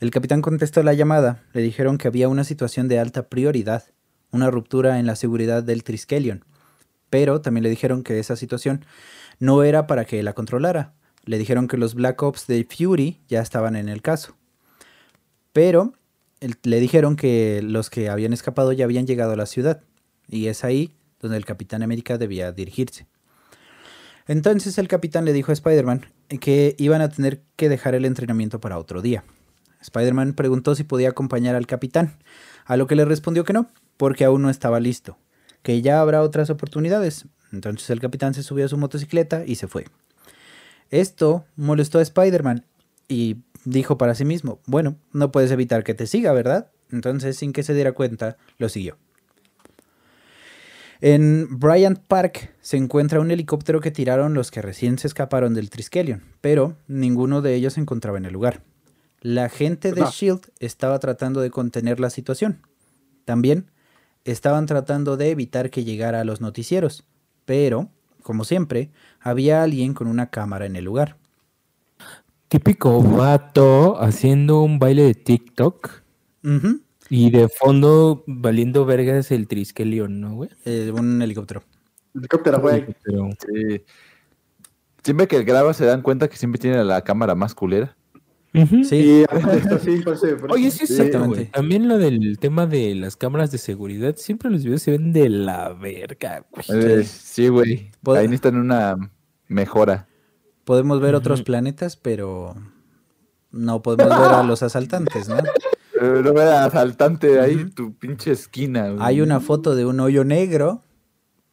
El capitán contestó la llamada. Le dijeron que había una situación de alta prioridad, una ruptura en la seguridad del Triskelion. Pero también le dijeron que esa situación no era para que la controlara. Le dijeron que los Black Ops de Fury ya estaban en el caso. Pero le dijeron que los que habían escapado ya habían llegado a la ciudad. Y es ahí donde el Capitán América debía dirigirse. Entonces el capitán le dijo a Spider-Man que iban a tener que dejar el entrenamiento para otro día. Spider-Man preguntó si podía acompañar al capitán, a lo que le respondió que no, porque aún no estaba listo, que ya habrá otras oportunidades. Entonces el capitán se subió a su motocicleta y se fue. Esto molestó a Spider-Man y dijo para sí mismo, bueno, no puedes evitar que te siga, ¿verdad? Entonces, sin que se diera cuenta, lo siguió. En Bryant Park se encuentra un helicóptero que tiraron los que recién se escaparon del Triskelion, pero ninguno de ellos se encontraba en el lugar. La gente de No. Shield estaba tratando de contener la situación. También estaban tratando de evitar que llegara a los noticieros, pero, como siempre, había alguien con una cámara en el lugar. Típico vato haciendo un baile de TikTok y de fondo valiendo vergas el Triskelion, ¿no, güey? eh, un helicóptero. Helicóptero, güey. Pero- sí. Siempre que graba se dan cuenta que siempre tiene la cámara más culera. Sí, Y esto sí, parece. Oye, sí Sí, cierto, güey. exactamente. También lo del tema de las cámaras de seguridad, siempre los videos se ven de la verga, güey. Sí, güey. Pod- Ahí necesitan una mejora. Podemos ver otros planetas, pero no podemos ver a los asaltantes, ¿no? Eh, no me da asaltante ahí, Ujú. tu pinche esquina. güey. Hay una foto de un hoyo negro,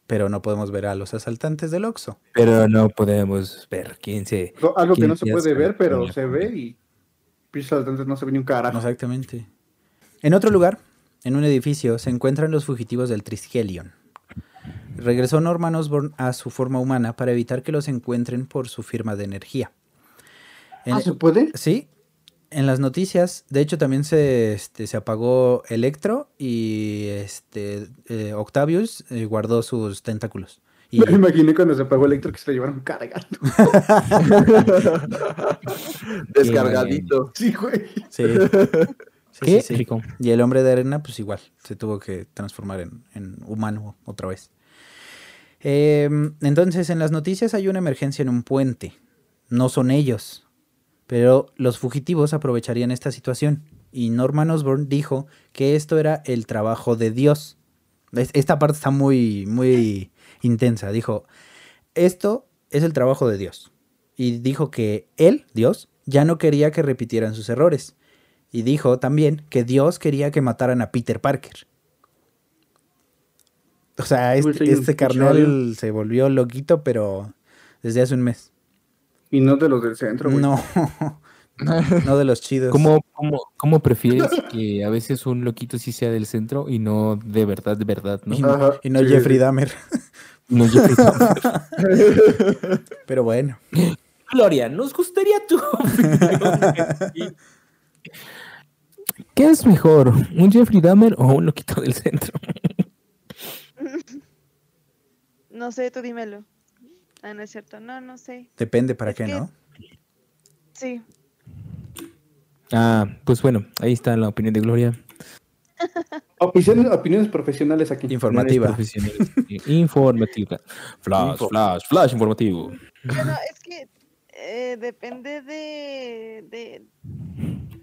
pero no podemos ver a los asaltantes del Oxxo. Pero no podemos ver quién se... No, Algo que ¿Quién no se puede ver, pero se ve y. Entonces no se ve ni un carajo. Exactamente. En otro lugar, en un edificio, se encuentran los fugitivos del Triskelion. Regresó Norman Osborn a su forma humana para evitar que los encuentren por su firma de energía. En- Ah, ¿se puede? Sí, en las noticias, de hecho también se, este, se apagó Electro y este eh, Octavius eh, guardó sus tentáculos. Y, Me imaginé cuando se apagó Electro que se lo llevaron cargando. Descargadito. Sí, güey. sí, sí, ¿Qué? sí, sí. Rico. Y el hombre de arena, pues igual, se tuvo que transformar en, en humano otra vez. Em, entonces, en las noticias hay una emergencia en un puente. No son ellos, pero los fugitivos aprovecharían esta situación. Y Norman Osborn dijo que esto era el trabajo de Dios. Es- Esta parte está muy, muy intensa. Dijo, esto es el trabajo de Dios. Y dijo que él, Dios, ya no quería que repitieran sus errores. Y dijo también que Dios quería que mataran a Peter Parker. O sea, este, este carnal se volvió loquito, pero desde hace un mes. Y no de los del centro, güey. No, no de los chidos. ¿Cómo, cómo, cómo prefieres que a veces un loquito sí sea del centro y no de verdad, de verdad, no? Y no, Ajá, y no sí, Jeffrey sí. Dahmer. No, yo creo- Pero bueno. Gloria, nos gustaría tu opinión. ¿Qué es mejor, un Jeffrey Dahmer o un loquito del centro? No sé, tú dímelo. Ah, no es cierto. No, no sé. Depende para Es qué, que- ¿no? Sí. Ah, pues bueno, ahí está la opinión de Gloria. Opiniones, opiniones profesionales aquí. Informativa. Profesionales. Informativa. Flash, Info. flash, flash informativo. Bueno, es que eh, depende de, de.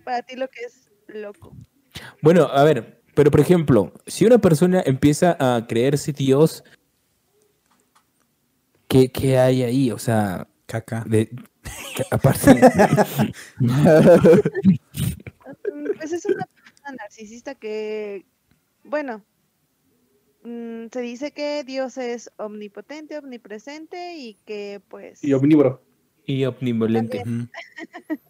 Para ti lo que es loco. Bueno, a ver, pero por ejemplo, si una persona empieza a creerse Dios, ¿qué, qué hay ahí? O sea, Caca. de, que aparte, Mm, Pues es una persona narcisista que, bueno, mm, se dice que Dios es omnipotente, omnipresente y que pues Y omnívoro. y omnivolente.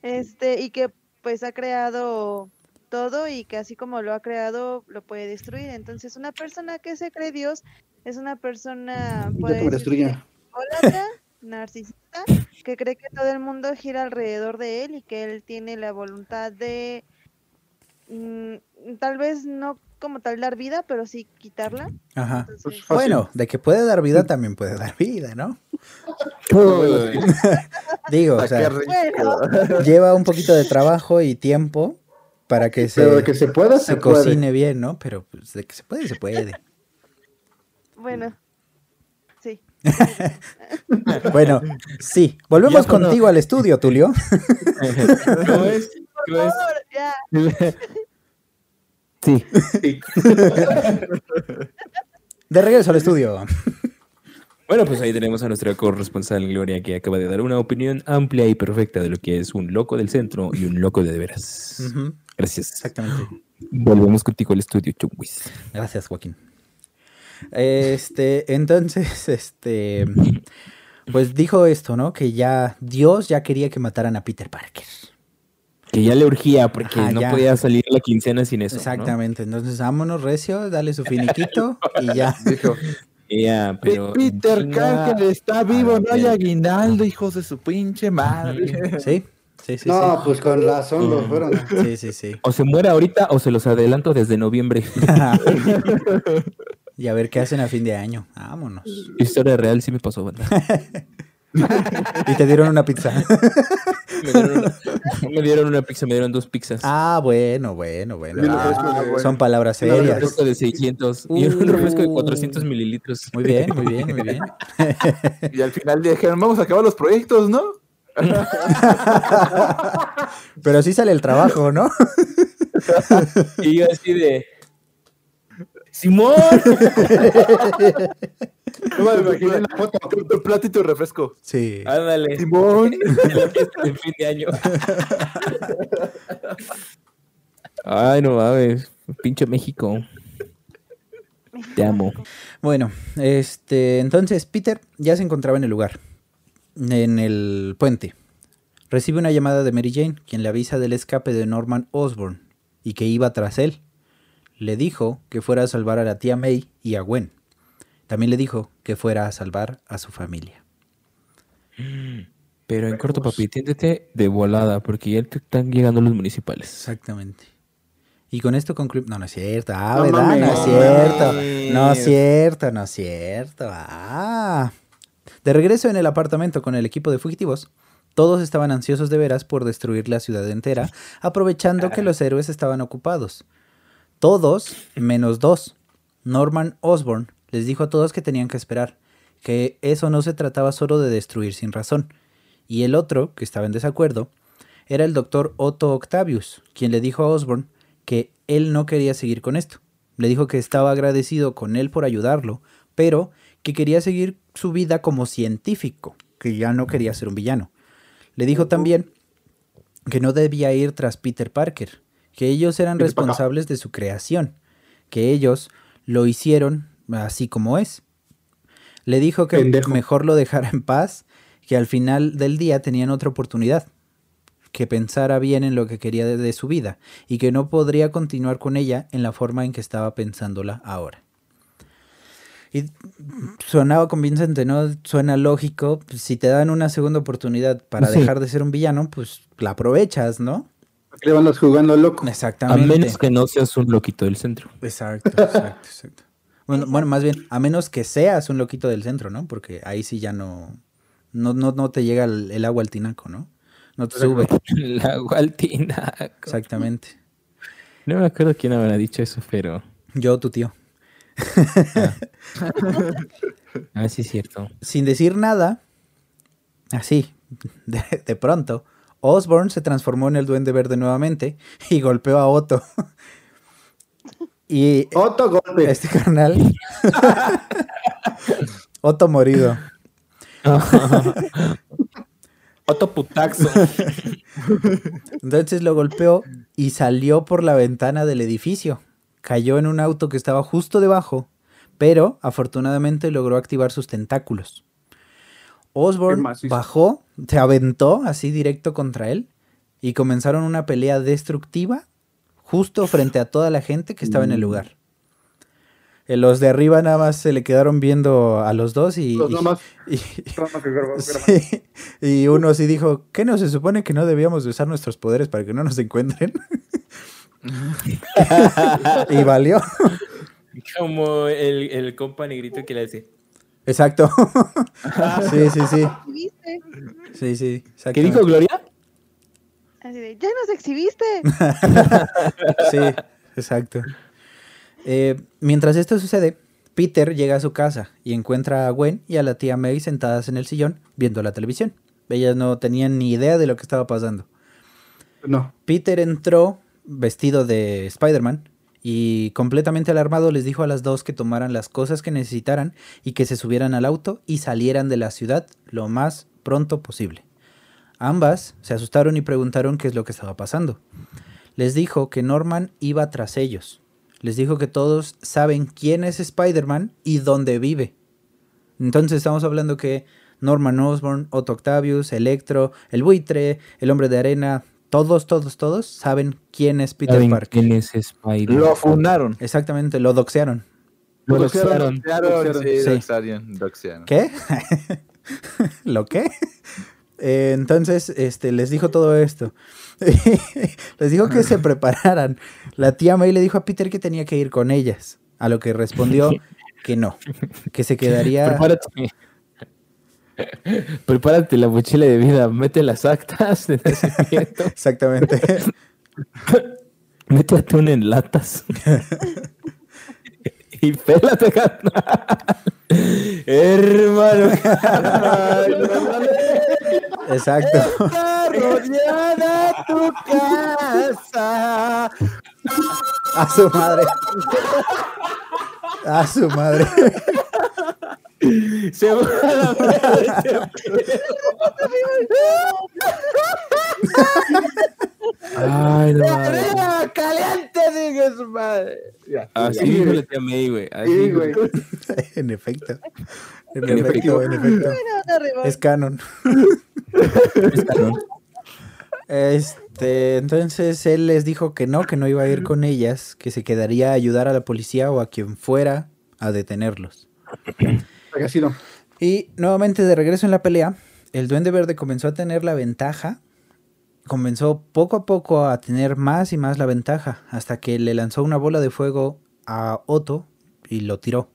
Este, y que pues ha creado todo y que así como lo ha creado, lo puede destruir. Entonces, una persona que se cree Dios es una persona, destruya. idólatra, narcisista, que cree que todo el mundo gira alrededor de él y que él tiene la voluntad de mm, tal vez no como tal dar vida, pero sí quitarla. Ajá. Entonces, Fácil. Bueno, de que puede dar vida también puede dar vida, ¿no? Uy, Digo, o qué sea. Bueno. lleva un poquito de trabajo y tiempo para que se, Pero de que se pueda, se, se puede. cocine bien, ¿no? Pero pues, de que se puede, se puede. bueno, sí. Bueno, sí. Volvemos Ya contigo al estudio, Tulio. ¿Cómo es? ¿Cómo es? Por- ya. Sí. Sí. De regreso al estudio. Bueno, pues ahí tenemos a nuestra corresponsal Gloria que acaba de dar una opinión amplia y perfecta de lo que es un loco del centro y un loco de de veras. Gracias. Exactamente. Volvemos contigo al estudio, Chunguis. Gracias, Joaquín. Este, entonces, este, pues dijo esto, ¿no? Que ya Dios ya quería que mataran a Peter Parker. Que ya le urgía porque Ajá, no ya. podía salir la quincena sin eso. ¿no? Exactamente. Entonces, vámonos, Recio, dale su finiquito y ya. Dijo, Ya, pero. Peter está vivo, no hay aguinaldo, hijos de su pinche madre. Sí, sí, sí. No, pues con razón lo fueron. sí. Sí, sí, sí. O se muere ahorita o se los adelanto desde noviembre. y a ver qué hacen a fin de año. Vámonos. Historia real sí me pasó, banda. Y te dieron una pizza. Me dieron, una, me dieron una pizza, me dieron dos pizzas. Ah, bueno, bueno, bueno. Ah, son palabras Una un serias. refresco de 600 y un refresco de Uh. 400 mililitros. Muy bien, muy bien, muy bien. Y al final dijeron, vamos a acabar los proyectos, ¿no? Pero sí sale el trabajo, ¿no? Y yo así de. ¡Simón! No me imaginé en la foto. Con tu refresco. Sí. Ándale. Simón. En la fiesta de fin de año. Ay, no mames. Pinche México. Te amo. Bueno, este, entonces Peter ya se encontraba en el lugar, en el puente. Recibe una llamada de Mary Jane, quien le avisa del escape de Norman Osborn y que iba tras él. Le dijo que fuera a salvar a la tía May y a Gwen. También le dijo que fuera a salvar a su familia. Pero en corto, papi, tiéndete de volada, porque ya te están llegando los municipales. Exactamente. Y con esto concluimos. No, no es cierto. Ah, No ¿verdad? no es cierto. No es cierto, no es cierto. Ah. De regreso en el apartamento con el equipo de fugitivos, todos estaban ansiosos de veras por destruir la ciudad entera, aprovechando que los héroes estaban ocupados. Todos, menos dos. Norman Osborn les dijo a todos que tenían que esperar, que eso no se trataba solo de destruir sin razón. Y el otro, que estaba en desacuerdo, era el doctor Otto Octavius, quien le dijo a Osborn que él no quería seguir con esto. Le dijo que estaba agradecido con él por ayudarlo, pero que quería seguir su vida como científico, que ya no quería ser un villano. Le dijo también que no debía ir tras Peter Parker, que ellos eran responsables de su creación, que ellos lo hicieron así como es. Le dijo que Pendejo. mejor lo dejara en paz, que al final del día tenían otra oportunidad, que pensara bien en lo que quería de, de su vida y que no podría continuar con ella en la forma en que estaba pensándola ahora. Y sonaba convincente, ¿no? Suena lógico. Si te dan una segunda oportunidad para Sí. dejar de ser un villano, pues la aprovechas, ¿no? Le van los jugando loco. A Exactamente. menos que no seas un loquito del centro. Exacto, exacto, exacto. Bueno, bueno, más bien, a menos que seas un loquito del centro, ¿no? Porque ahí sí ya no, no, no, no te llega el, el agua al tinaco, ¿no? No te sube. La gualtina. Exactamente. No me acuerdo quién habrá dicho eso, pero. Yo, tu tío. Ah, sí, es cierto. Sin decir nada, así, de, de pronto, Osborn se transformó en el duende verde nuevamente y golpeó a Otto. Y Otro golpe. este carnal, Otto morido. Otto putaxo. Entonces lo golpeó y salió por la ventana del edificio. Cayó en un auto que estaba justo debajo, pero afortunadamente logró activar sus tentáculos. Osborn Qué macizo. bajó, se aventó así directo contra él y comenzaron una pelea destructiva justo frente a toda la gente que estaba en el lugar. Eh, Los de arriba nada más se le quedaron viendo a los dos y, Los y- nomás. y- sí, uno sí dijo, ¿qué no se supone que no debíamos de usar nuestros poderes para que no nos encuentren? y valió. Como el, el compa negrito que le hace. Exacto. sí, sí, sí. Sí, sí. ¿Qué dijo. Gloria? Así de, ya nos exhibiste. Sí, exacto. Eh, mientras esto sucede, Peter llega a su casa y encuentra a Gwen y a la tía May sentadas en el sillón viendo la televisión. Ellas no tenían ni idea de lo que estaba pasando. No. Peter entró vestido de Spider-Man y completamente alarmado les dijo a las dos que tomaran las cosas que necesitaran y que se subieran al auto y salieran de la ciudad lo más pronto posible. Ambas se asustaron y preguntaron qué es lo que estaba pasando. Les dijo que Norman iba tras ellos. Les dijo que todos saben quién es Spider-Man y dónde vive. Entonces estamos hablando que Norman Osborn, Otto Octavius, Electro, el buitre, el hombre de arena, todos, todos, todos saben quién es Peter ¿Saben Parker. quién es Spider? Lo fundaron. Exactamente, lo doxearon. Lo Lo doxearon. Doxearon, sí, Sí. doxearon, doxearon. ¿Qué? ¿Lo qué? Eh, entonces, este, les dijo todo esto. les dijo que se prepararan. La tía May le dijo a Peter que tenía que ir con ellas. A lo que respondió que no, que se quedaría. Prepárate. Prepárate la mochila de vida, mete las actas de nacimiento, Exactamente. mete atún en latas. y pélate, carnal. Hermano. Exacto. Está rodeada tu casa. A su madre. A su madre. Se va a la madre. Ay, no. ¡Arriba, caliente, diga su madre! Ya. Así dijo la tía May, güey. Así Sí, dijo. güey. En efecto. En, En efecto, efecto. en efecto. Es canon. Este, entonces él les dijo que no, que no iba a ir con ellas, que se quedaría a ayudar a la policía o a quien fuera a detenerlos. Y nuevamente de regreso en la pelea, el Duende Verde comenzó a tener la ventaja, comenzó poco a poco a tener más y más la ventaja, hasta que le lanzó una bola de fuego a Otto y lo tiró.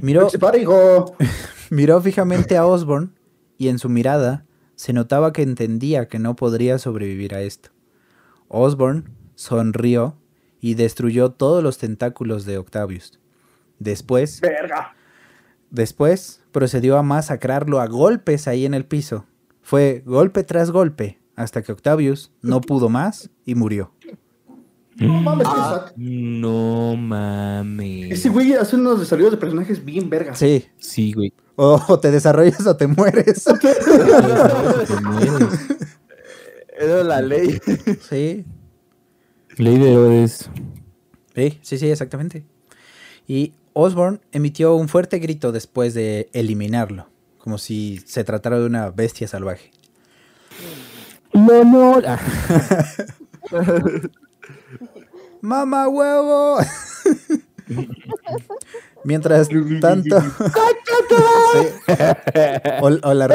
Miró, miró fijamente a Osborn y en su mirada se notaba que entendía que no podría sobrevivir a esto. Osborn sonrió y destruyó todos los tentáculos de Octavius. Después, Verga. Después procedió a masacrarlo a golpes ahí en el piso. Fue golpe tras golpe hasta que Octavius no pudo más y murió. No mames, Ah. No mames. Ese güey hace unos desarrollos de personajes bien vergas. Sí, Sí, güey. o te desarrollas o te mueres. Te mueres. Era la ley. Sí, Ley de Herodes. Sí, sí, sí, exactamente. Y Osborn emitió un fuerte grito después de eliminarlo, como si se tratara de una bestia salvaje. No. Ah, ¡Mamá huevo! Mientras tanto... O, o la-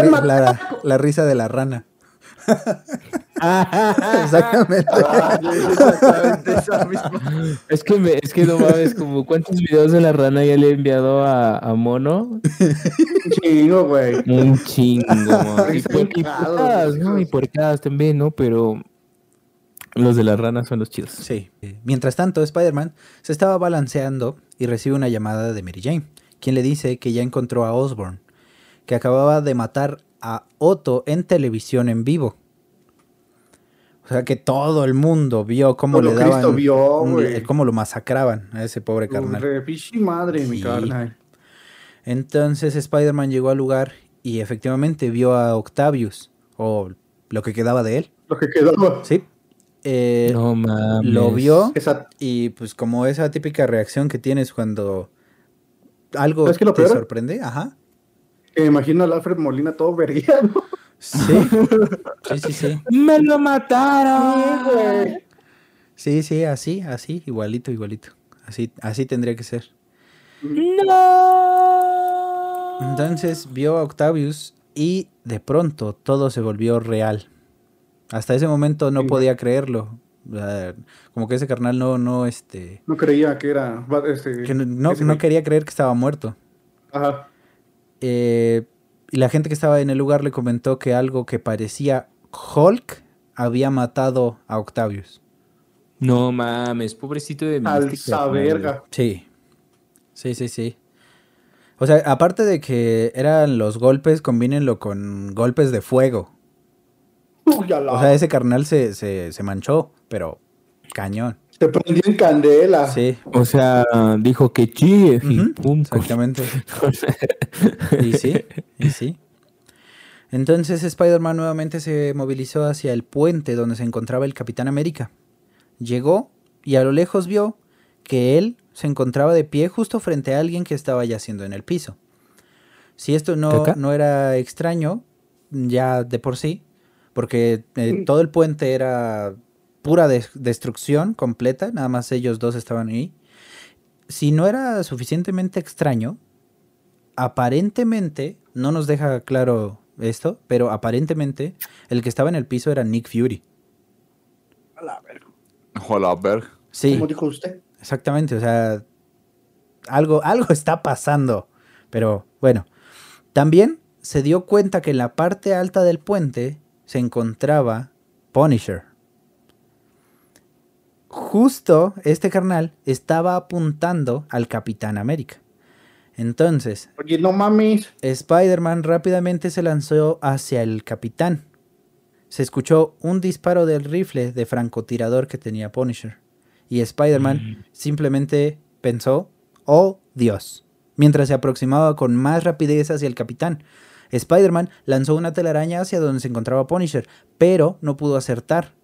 la risa de la rana. Exactamente. Ah, sí, exactamente esa misma. Es que, me, es que no mames, como cuántos videos de la rana ya le he enviado a, a Mono. Un chingo, güey. Un chingo, man. Y, puer- y puercadas, ¿no? Y puercadas también, ¿no? Pero los de las ranas son los chidos. Sí. Mientras tanto, Spider-Man se estaba balanceando y recibe una llamada de Mary Jane, quien le dice que ya encontró a Osborn, que acababa de matar a Otto en televisión en vivo. O sea que todo el mundo vio cómo Todo le Cristo daban, vio, un- cómo lo masacraban a ese pobre carnal. Madre, mi carnal. Entonces Spider-Man llegó al lugar y efectivamente vio a Octavius, o lo que quedaba de él, Lo que quedó. ¿sí? Eh, No mames. lo vio Esa, y pues como esa típica reacción que tienes cuando algo ¿Sabes qué es lo te peor? sorprende, ajá. Me imagino al Alfred Molina todo vergueado. Sí, sí, sí, sí. ¡Me lo mataron! Sí, sí, así, así, igualito, igualito. Así, así tendría que ser. ¡No! Entonces vio a Octavius y de pronto todo se volvió real. Hasta ese momento no Sí. podía creerlo. O sea, Como que ese carnal no, no, este, No creía que era. Este, que no, no- quería creer que estaba muerto. Ajá. Eh, y la gente que estaba en el lugar le comentó que algo que parecía Hulk había matado a Octavius. No mames, pobrecito de mi Alza verga. Sí, sí, sí, sí. O sea, aparte de que eran los golpes, combínenlo con golpes de fuego. Uy, O sea, ese carnal se, se, se manchó, pero cañón. Te prendió en candela. Sí, O sea, dijo que chille, pum. exactamente. Y sí, y sí. Entonces Spider-Man nuevamente se movilizó hacia el puente donde se encontraba el Capitán América. Llegó y a lo lejos vio que él se encontraba de pie justo frente a alguien que estaba yaciendo en el piso. Si esto no, no era extraño, ya de por sí, porque eh, todo el puente era pura des- destrucción completa, nada más ellos dos estaban ahí. Si no era suficientemente extraño, aparentemente, no nos deja claro esto, pero aparentemente el que estaba en el piso era Nick Fury. Sí, Como dijo usted. exactamente, o sea, algo, algo está pasando, pero bueno, también se dio cuenta que en la parte alta del puente se encontraba Punisher. Justo este carnal estaba apuntando al Capitán América. Entonces, Oye, no mames. Spider-Man rápidamente se lanzó hacia el capitán. Se escuchó un disparo del rifle de francotirador que tenía Punisher. Y Spider-Man simplemente pensó, oh Dios, mientras se aproximaba con más rapidez hacia el capitán. Spider-Man lanzó una telaraña hacia donde se encontraba Punisher, pero no pudo acertar.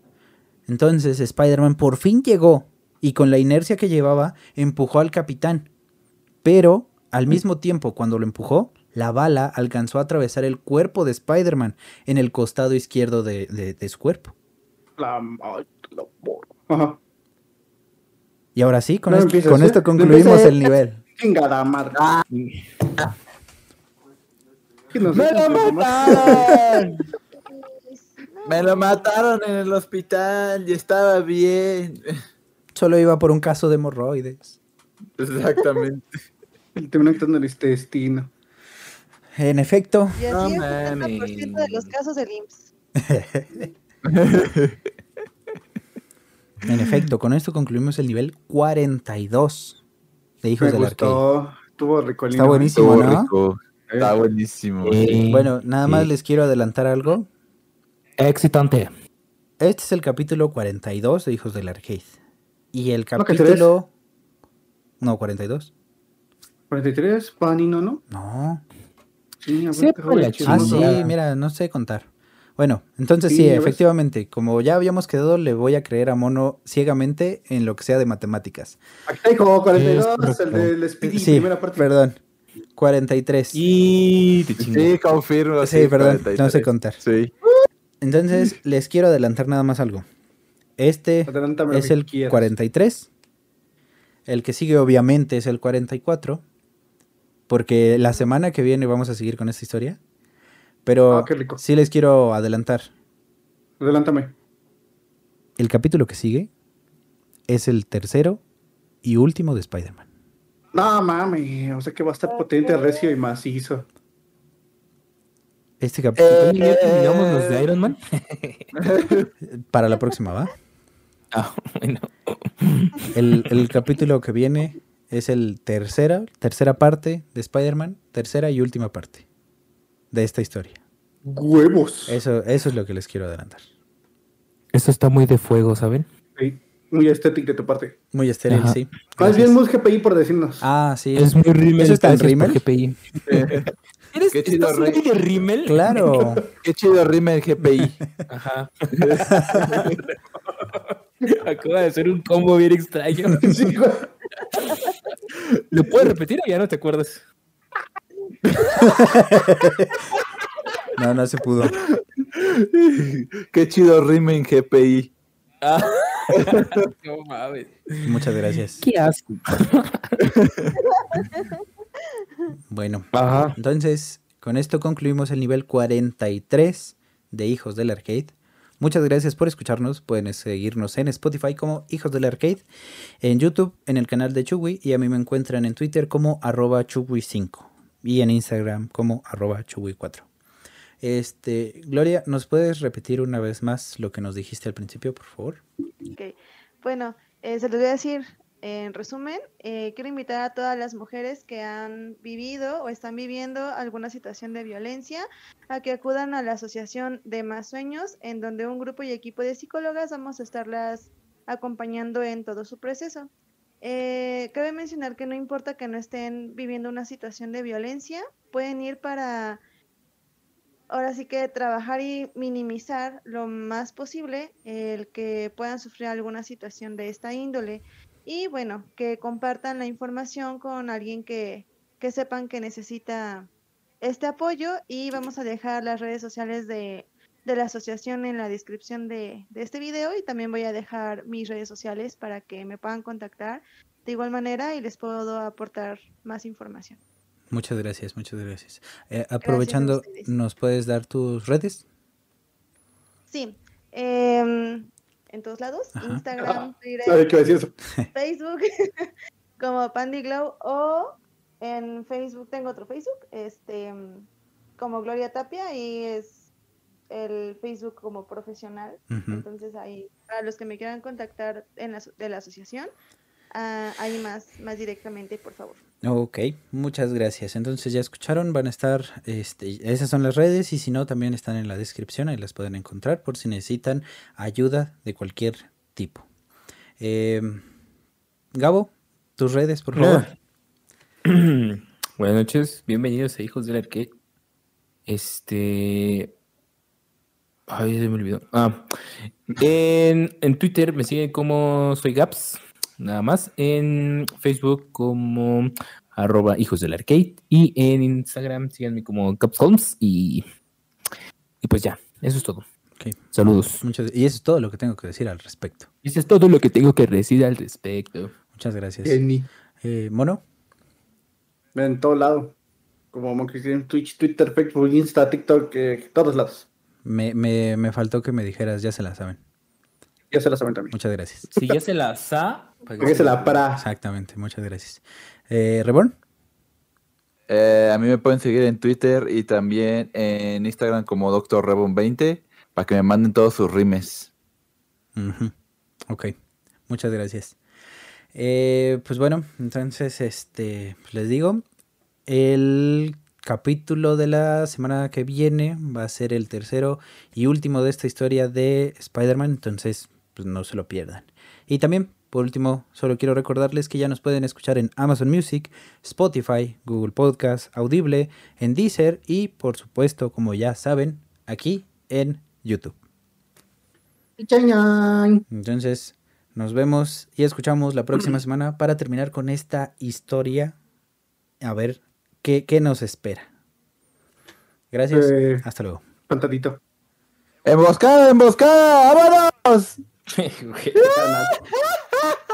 Entonces Spider-Man por fin llegó y con la inercia que llevaba empujó al capitán. Pero al mismo tiempo, cuando lo empujó, la bala alcanzó a atravesar el cuerpo de Spider-Man en el costado izquierdo de, de- de su cuerpo. La, la Ajá. Y ahora sí, con, No esto, empieces, con esto No concluimos el nivel. Chingada madre. Nos- ¡Me lo mataron! Me lo mataron en el hospital y estaba bien. Solo iba por un caso de hemorroides. Exactamente. El terminó quitando el intestino. En efecto, Y No así es el 70% de los casos del IMSS. en efecto, con esto concluimos el nivel 42 de Hijos Me del Arcade. gustó. Estuvo rico Está hino. buenísimo. Estuvo ¿no? rico. Está Eh, buenísimo. Eh, Bueno, nada más sí. les quiero adelantar algo. Excitante. Este es el capítulo 42 de Hijos del Arcade. Y el No, capítulo... No, 42. 43, Panino, ¿no? No. Sí, a ver, la chismoso. Ah, sí, mira, no sé contar. Bueno, entonces Sí, sí, ves. efectivamente, como ya habíamos quedado, le voy a creer a Mono ciegamente en lo que sea de matemáticas. Aquí está, hijo, 42, Es el del Speedy, sí, primera parte. perdón. 43. Y te. Sí, confirmo. Sí, perdón, no 43. sé contar. Sí. Entonces, les quiero adelantar nada más algo. Este Adelántame es el quieras. 43. El que sigue obviamente es el 44. Porque la semana que viene vamos a seguir con esta historia. Pero Ah, sí les quiero adelantar. Adelántame. El capítulo que sigue es el tercero y último de Spider-Man. No mames, o sea que va a estar potente, recio y macizo. Este capítulo Oye, ¿Ya terminamos los de Iron Man? para la próxima, ¿va? Ah, bueno. El, el capítulo que viene es el tercera, tercera parte de Spider-Man, tercera y última parte de esta historia. Huevos. Eso, eso es lo que les quiero adelantar. Esto está muy de fuego, ¿saben? Sí, Muy estético de tu parte. Muy estéril, Ajá. sí. Más Gracias. bien Mus GPI por decirnos. Ah, sí. Es muy rímel. ¿Eso está en GPI. ¿Eres, Qué chido, ¿Estás de rímel? Claro. Qué chido rima el GPI. Ajá. Acaba de hacer un combo bien extraño. ¿Lo puedes repetir o ya no te acuerdas? No, no se pudo. Qué chido rime en GPI. Ah. no mames. Muchas gracias. Qué asco. Bueno, Ajá. entonces con esto concluimos el nivel 43 de Hijos del Arcade. Muchas gracias por escucharnos. Pueden seguirnos en Spotify como Hijos del Arcade, en YouTube, en el canal de Chugui y a mí me encuentran en Twitter como arroba Chugui5 y en Instagram como arroba Chugui4. Este, Gloria, ¿nos puedes repetir una vez más lo que nos dijiste al principio, por favor? Ok. Bueno, eh, se los voy a decir en resumen. eh, quiero invitar a todas las mujeres que han vivido o están viviendo alguna situación de violencia a que acudan a la Asociación de Más Sueños, en donde un grupo y equipo de psicólogas vamos a estarlas acompañando en todo su proceso. Eh, cabe mencionar que no importa que no estén viviendo una situación de violencia, pueden ir para ahora sí que trabajar y minimizar lo más posible el que puedan sufrir alguna situación de esta índole y bueno, que compartan la información con alguien que, que sepan que necesita este apoyo y vamos a dejar las redes sociales de, de la asociación en la descripción de, de este video y también voy a dejar mis redes sociales para que me puedan contactar de igual manera y les puedo aportar más información. Muchas gracias, muchas gracias. Eh, aprovechando. ¿nos puedes dar tus redes? Sí, em, en todos lados, Ajá. Instagram. Facebook como Pandy Glow o en Facebook tengo otro Facebook, este como Gloria Tapia y es el Facebook como profesional. Entonces ahí para los que me quieran contactar en la, de la asociación, ah, ahí más más directamente, por favor. Ok, muchas gracias. Entonces ya escucharon, van a estar, este, esas son las redes y si no, también están en la descripción, ahí las pueden encontrar por si necesitan ayuda de cualquier tipo. Em, Gabo, tus redes, por favor. Buenas noches, bienvenidos a Hijos del Arcade. Este. Ay, se me olvidó. Ah, en, en Twitter me siguen como soy Gaps, nada más. En Facebook como arroba Hijos del Arcade. Y en Instagram síganme como Gaps Holmes. Y, y pues ya, eso es todo. Saludos. muchas- y eso es todo lo que tengo que decir al respecto. Eso es todo lo que tengo que decir al respecto. Muchas gracias. Jenny. Eh, Mono, En todo lado. Como Monkey Twitch, Twitter, Facebook, Insta, TikTok, eh, todos lados. me, me, me faltó que me dijeras, ya se la saben. Ya se la saben también. Muchas gracias. Si ya se la sa, Porque se la para. Exactamente, muchas gracias. Eh, Reborn, Eh, a mí me pueden seguir en Twitter y también en Instagram como Dr. Rebon20 para que me manden todos sus rimes. Ujú. Ok, muchas gracias. Eh, pues bueno, entonces, este, pues les digo, el capítulo de la semana que viene va a ser el tercero y último de esta historia de Spider-Man, entonces, pues no se lo pierdan. Y también, por último, solo quiero recordarles que ya nos pueden escuchar en Amazon Music, Spotify, Google Podcast, Audible, en Deezer y, por supuesto, como ya saben, aquí en YouTube. Entonces, nos vemos y escuchamos la próxima semana para terminar con esta historia. A ver qué, qué nos espera. Gracias. Eh. Hasta luego. Pantadito. ¡Emboscada, emboscada! ¡Vámonos! Güey.